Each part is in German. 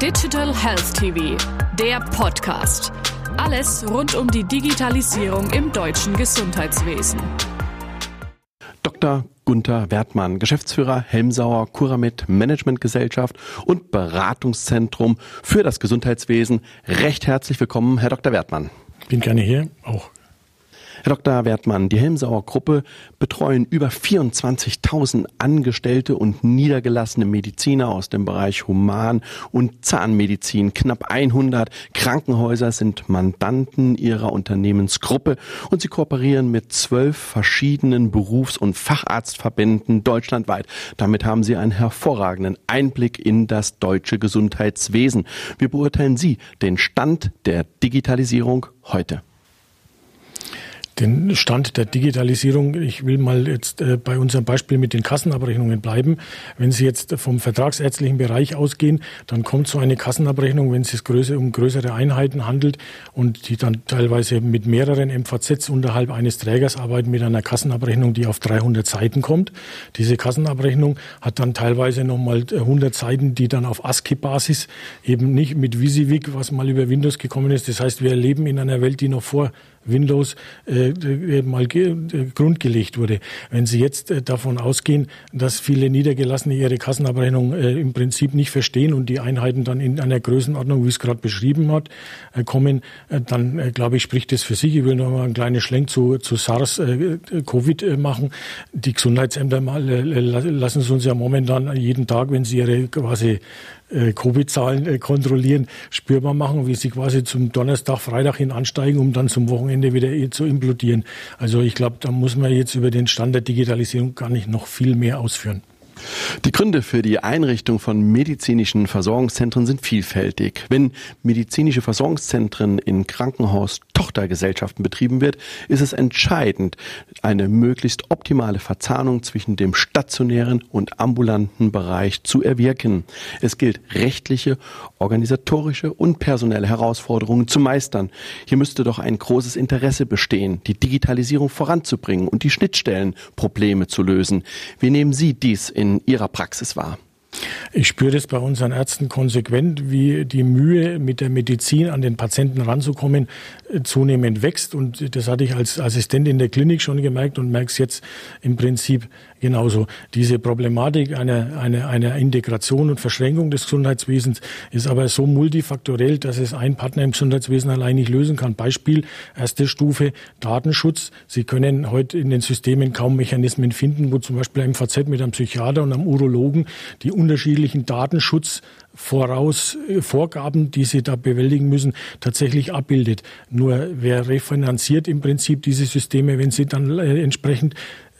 Digital Health TV, der Podcast. Alles rund um die Digitalisierung im deutschen Gesundheitswesen. Dr. Gunther Wertmann, Geschäftsführer Helmsauer Kuramed Managementgesellschaft und Beratungszentrum für das Gesundheitswesen. Recht herzlich willkommen, Herr Dr. Wertmann. Bin gerne hier, auch Herr Dr. Wertmann, die Helmsauer Gruppe betreuen über 24.000 Angestellte und niedergelassene Mediziner aus dem Bereich Human- und Zahnmedizin. Knapp 100 Krankenhäuser sind Mandanten ihrer Unternehmensgruppe und sie kooperieren mit zwölf verschiedenen Berufs- und Facharztverbänden deutschlandweit. Damit haben sie einen hervorragenden Einblick in das deutsche Gesundheitswesen. Wie beurteilen Sie den Stand der Digitalisierung heute? Den Stand der Digitalisierung. Ich will mal jetzt äh, bei unserem Beispiel mit den Kassenabrechnungen bleiben. Wenn Sie jetzt vom vertragsärztlichen Bereich ausgehen, dann kommt so eine Kassenabrechnung, wenn es sich um größere Einheiten handelt und die dann teilweise mit mehreren MVZs unterhalb eines Trägers arbeiten mit einer Kassenabrechnung, die auf 300 Seiten kommt. Diese Kassenabrechnung hat dann teilweise nochmal 100 Seiten, die dann auf ASCII-Basis eben nicht mit VisiVig, was mal über Windows gekommen ist. Das heißt, wir leben in einer Welt, die noch vor Windows äh, mal ge äh, grundgelegt wurde. Wenn Sie jetzt äh, davon ausgehen, dass viele Niedergelassene ihre Kassenabrechnung äh, im Prinzip nicht verstehen und die Einheiten dann in einer Größenordnung, wie es gerade beschrieben hat, äh, kommen, äh, dann äh, glaube ich, spricht das für sich. Ich will noch mal einen kleinen Schlenk zu, zu SARS, äh, Covid äh, machen. Die Gesundheitsämter mal, äh, lassen es uns ja momentan jeden Tag, wenn sie ihre quasi äh, Covid-Zahlen äh, kontrollieren, spürbar machen, wie sie quasi zum Donnerstag, Freitag hin ansteigen, um dann zum Wochenende wieder eh zu implodieren. Also ich glaube, da muss man jetzt über den Stand der Digitalisierung gar nicht noch viel mehr ausführen. Die Gründe für die Einrichtung von medizinischen Versorgungszentren sind vielfältig. Wenn medizinische Versorgungszentren in Krankenhaus-Tochtergesellschaften betrieben wird, ist es entscheidend, eine möglichst optimale Verzahnung zwischen dem stationären und ambulanten Bereich zu erwirken. Es gilt rechtliche, organisatorische und personelle Herausforderungen zu meistern. Hier müsste doch ein großes Interesse bestehen, die Digitalisierung voranzubringen und die Schnittstellenprobleme zu lösen. Wie nehmen Sie dies in in Ihrer Praxis war? Ich spüre das bei unseren Ärzten konsequent, wie die Mühe mit der Medizin an den Patienten ranzukommen äh, zunehmend wächst. Und das hatte ich als Assistent in der Klinik schon gemerkt und merke es jetzt im Prinzip genauso. Diese Problematik einer, einer, einer Integration und Verschränkung des Gesundheitswesens ist aber so multifaktorell, dass es ein Partner im Gesundheitswesen allein nicht lösen kann. Beispiel, erste Stufe, Datenschutz. Sie können heute in den Systemen kaum Mechanismen finden, wo zum Beispiel ein MVZ mit einem Psychiater und einem Urologen die unterschiedlichen Datenschutz voraus Vorgaben, die sie da bewältigen müssen, tatsächlich abbildet. Nur wer refinanziert im Prinzip diese Systeme, wenn sie dann äh, entsprechend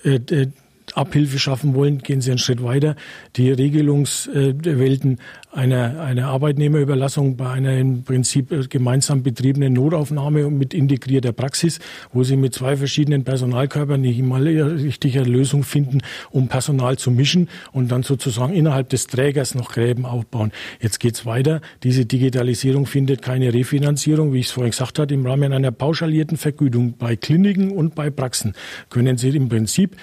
äh, Abhilfe schaffen wollen, gehen Sie einen Schritt weiter. Die Regelungswelten einer, einer Arbeitnehmerüberlassung bei einer im Prinzip äh, gemeinsam betriebenen Notaufnahme mit integrierter Praxis, wo Sie mit zwei verschiedenen Personalkörpern nicht mal eine richtige Lösung finden, um Personal zu mischen und dann sozusagen innerhalb des Trägers noch Gräben aufbauen. Jetzt geht's weiter. Diese Digitalisierung findet keine Refinanzierung, wie ich es vorhin gesagt habe, im Rahmen einer pauschalierten Vergütung bei Kliniken und bei Praxen können Sie im Prinzip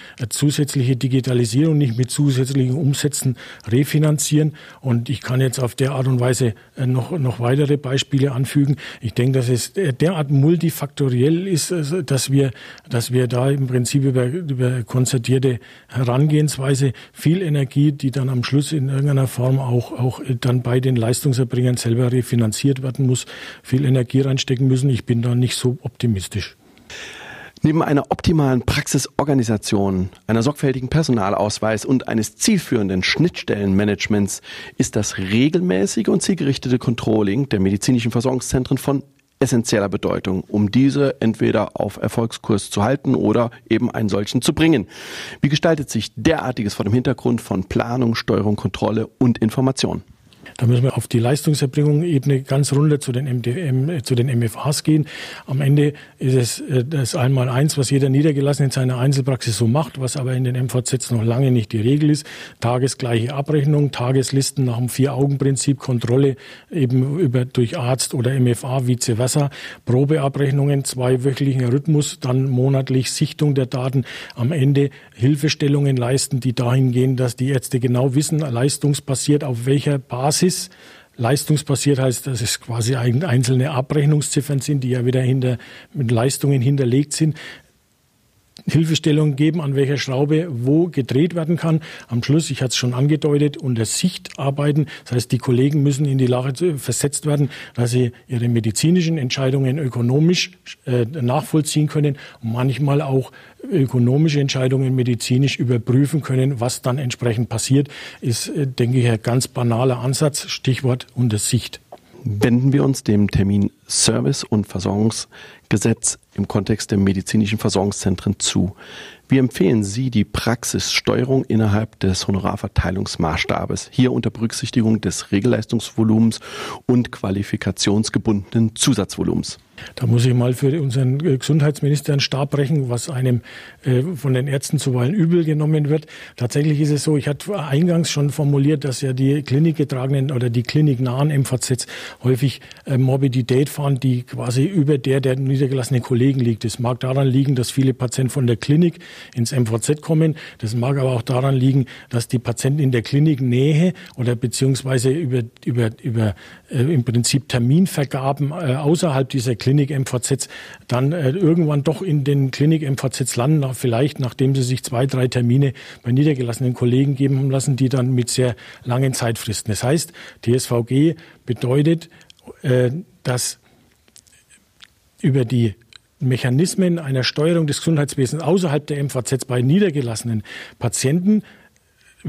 zusätzliche Digitalisierung nicht mit zusätzlichen Umsätzen refinanzieren und ich kann jetzt auf der Art und Weise äh, noch, noch weitere Beispiele anfügen. Ich denke, dass es derart multifaktoriell ist, also, dass wir, dass wir da im Prinzip über, über konzertierte Herangehensweise viel Energie, die dann am Schluss in irgendeiner Form auch, auch dann bei den Leistungserbringern selber refinanziert werden muss, viel Energie reinstecken müssen. Ich bin da nicht so optimistisch. Neben einer optimalen Praxisorganisation, einer sorgfältigen Personalausweis und eines zielführenden Schnittstellenmanagements ist das regelmäßige und zielgerichtete Controlling der medizinischen Versorgungszentren von essentieller Bedeutung, um diese entweder auf Erfolgskurs zu halten oder eben einen solchen zu bringen. Wie gestaltet sich derartiges vor dem Hintergrund von Planung, Steuerung, Kontrolle und Information? Da müssen wir auf die Leistungserbringung-Ebene ganz runter zu den, MDM, zu den MFAs gehen. Am Ende ist es äh, das Einmal-Eins, was jeder Niedergelassene in seiner Einzelpraxis so macht, was aber in den MVZs noch lange nicht die Regel ist. Tagesgleiche Abrechnung, Tageslisten nach dem Vier-Augen-Prinzip, Kontrolle eben über, durch Arzt oder MFA, vice versa, Probeabrechnungen, zweiwöchentlichen Rhythmus, dann monatlich Sichtung der Daten, am Ende Hilfestellungen leisten, die dahin gehen, dass die Ärzte genau wissen, leistungsbasiert auf welcher Basis Praxis leistungsbasiert heißt, dass es quasi einzelne Abrechnungsziffern sind, die ja wieder hinter, mit Leistungen hinterlegt sind. Hilfestellung geben, an welcher Schraube wo gedreht werden kann. Am Schluss, ich hatte es schon angedeutet, unter Sicht arbeiten. Das heißt, die Kollegen müssen in die Lage versetzt werden, dass sie ihre medizinischen Entscheidungen ökonomisch äh, nachvollziehen können und manchmal auch ökonomische Entscheidungen medizinisch überprüfen können. Was dann entsprechend passiert, ist, äh, denke ich, ein ganz banaler Ansatz. Stichwort unter Sicht. Wenden wir uns dem Termin Service- und Versorgungsgesetz im Kontext der medizinischen Versorgungszentren zu. Wie empfehlen Sie die Praxissteuerung innerhalb des Honorarverteilungsmaßstabes, hier unter Berücksichtigung des Regelleistungsvolumens und qualifikationsgebundenen Zusatzvolumens? Da muss ich mal für unseren äh, Gesundheitsminister einen Stab brechen, was einem äh, von den Ärzten zuweilen übel genommen wird. Tatsächlich ist es so, ich hatte eingangs schon formuliert, dass ja die klinikgetragenen oder die kliniknahen MVZs häufig äh, Morbidität fahren, die quasi über der der niedergelassenen Kollegen liegt. Das mag daran liegen, dass viele Patienten von der Klinik ins MVZ kommen. Das mag aber auch daran liegen, dass die Patienten in der Kliniknähe oder beziehungsweise über, über, über äh, im Prinzip Terminvergaben äh, außerhalb dieser Klinik-MVZs dann äh, irgendwann doch in den Klinik-MVZs landen, vielleicht nachdem sie sich zwei, drei Termine bei niedergelassenen Kollegen geben lassen, die dann mit sehr langen Zeitfristen. Das heißt, TSVG bedeutet, äh, dass über die Mechanismen einer Steuerung des Gesundheitswesens außerhalb der MVZs bei niedergelassenen Patienten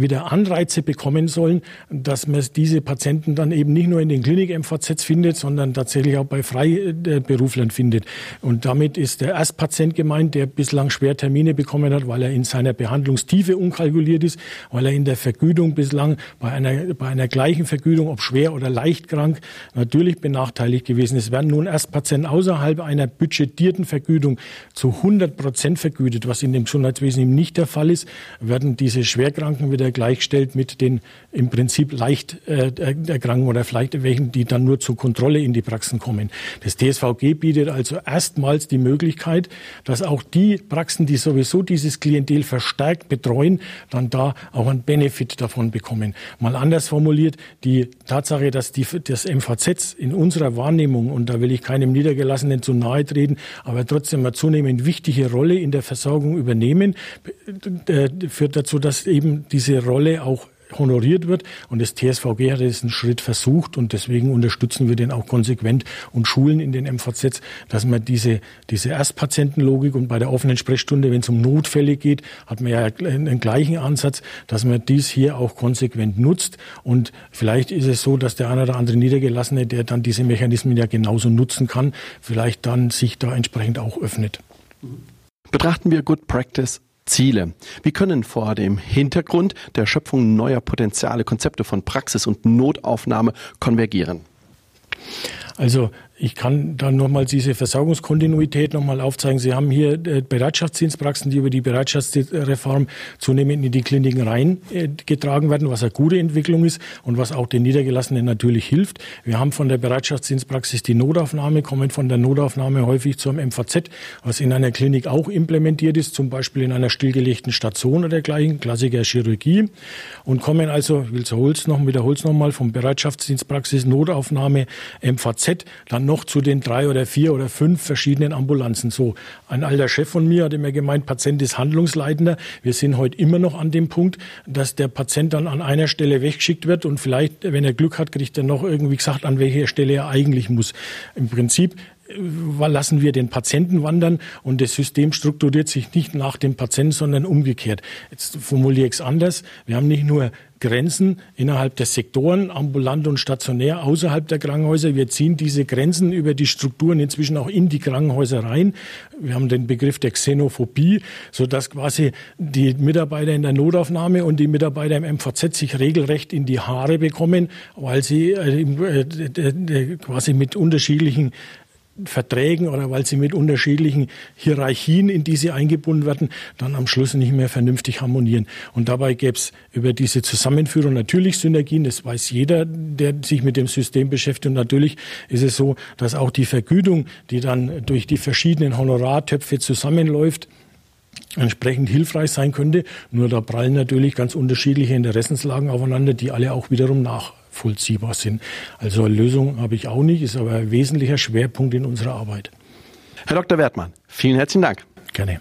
wieder Anreize bekommen sollen, dass man diese Patienten dann eben nicht nur in den Klinik-MVZs findet, sondern tatsächlich auch bei Freiberuflern findet. Und damit ist der Erstpatient gemeint, der bislang schwer Termine bekommen hat, weil er in seiner Behandlungstiefe unkalkuliert ist, weil er in der Vergütung bislang bei einer, bei einer gleichen Vergütung, ob schwer oder leicht krank, natürlich benachteiligt gewesen ist. Werden nun Erstpatienten außerhalb einer budgetierten Vergütung zu 100 Prozent vergütet, was in dem Gesundheitswesen eben nicht der Fall ist, werden diese Schwerkranken wieder gleichstellt mit den im Prinzip leicht äh, erkranken oder vielleicht welchen, die dann nur zur Kontrolle in die Praxen kommen. Das TSVG bietet also erstmals die Möglichkeit, dass auch die Praxen, die sowieso dieses Klientel verstärkt betreuen, dann da auch einen Benefit davon bekommen. Mal anders formuliert, die Tatsache, dass die, das MVZ in unserer Wahrnehmung, und da will ich keinem Niedergelassenen zu nahe treten, aber trotzdem eine zunehmend wichtige Rolle in der Versorgung übernehmen, äh, führt dazu, dass eben diese diese Rolle auch honoriert wird. Und das TSVG hat diesen Schritt versucht und deswegen unterstützen wir den auch konsequent und schulen in den MVZs, dass man diese, diese Erstpatientenlogik und bei der offenen Sprechstunde, wenn es um Notfälle geht, hat man ja einen gleichen Ansatz, dass man dies hier auch konsequent nutzt. Und vielleicht ist es so, dass der eine oder andere Niedergelassene, der dann diese Mechanismen ja genauso nutzen kann, vielleicht dann sich da entsprechend auch öffnet. Betrachten wir Good Practice Ziele. Wie können vor dem Hintergrund der Schöpfung neuer Potenziale Konzepte von Praxis und Notaufnahme konvergieren? Also ich kann dann nochmal diese Versorgungskontinuität nochmal aufzeigen. Sie haben hier äh, Bereitschaftsdienstpraxen, die über die Bereitschaftsreform zunehmend in die Kliniken reingetragen äh, werden, was eine gute Entwicklung ist und was auch den Niedergelassenen natürlich hilft. Wir haben von der Bereitschaftsdienstpraxis die Notaufnahme, kommen von der Notaufnahme häufig zum MVZ, was in einer Klinik auch implementiert ist, zum Beispiel in einer stillgelegten Station oder dergleichen, Klassiker Chirurgie und kommen also, ich will es noch, wiederhole es nochmal, vom Bereitschaftsdienstpraxis Notaufnahme MVZ, dann noch zu den drei oder vier oder fünf verschiedenen Ambulanzen. So, ein alter Chef von mir hat immer gemeint, Patient ist Handlungsleitender. Wir sind heute immer noch an dem Punkt, dass der Patient dann an einer Stelle weggeschickt wird und vielleicht, wenn er Glück hat, kriegt er noch irgendwie gesagt, an welcher Stelle er eigentlich muss. Im Prinzip lassen wir den Patienten wandern und das System strukturiert sich nicht nach dem Patienten, sondern umgekehrt. Jetzt formuliere ich es anders. Wir haben nicht nur Grenzen innerhalb der Sektoren, ambulant und stationär, außerhalb der Krankenhäuser. Wir ziehen diese Grenzen über die Strukturen inzwischen auch in die Krankenhäuser rein. Wir haben den Begriff der Xenophobie, sodass quasi die Mitarbeiter in der Notaufnahme und die Mitarbeiter im MVZ sich regelrecht in die Haare bekommen, weil sie äh, äh, quasi mit unterschiedlichen Verträgen oder weil sie mit unterschiedlichen Hierarchien, in die sie eingebunden werden, dann am Schluss nicht mehr vernünftig harmonieren. Und dabei gäbe es über diese Zusammenführung natürlich Synergien. Das weiß jeder, der sich mit dem System beschäftigt. Und natürlich ist es so, dass auch die Vergütung, die dann durch die verschiedenen Honorartöpfe zusammenläuft, entsprechend hilfreich sein könnte. Nur da prallen natürlich ganz unterschiedliche Interessenslagen aufeinander, die alle auch wiederum nach nachvollziehbar sind. Also eine Lösung habe ich auch nicht, ist aber ein wesentlicher Schwerpunkt in unserer Arbeit. Herr Dr. Wertmann, vielen herzlichen Dank. Gerne.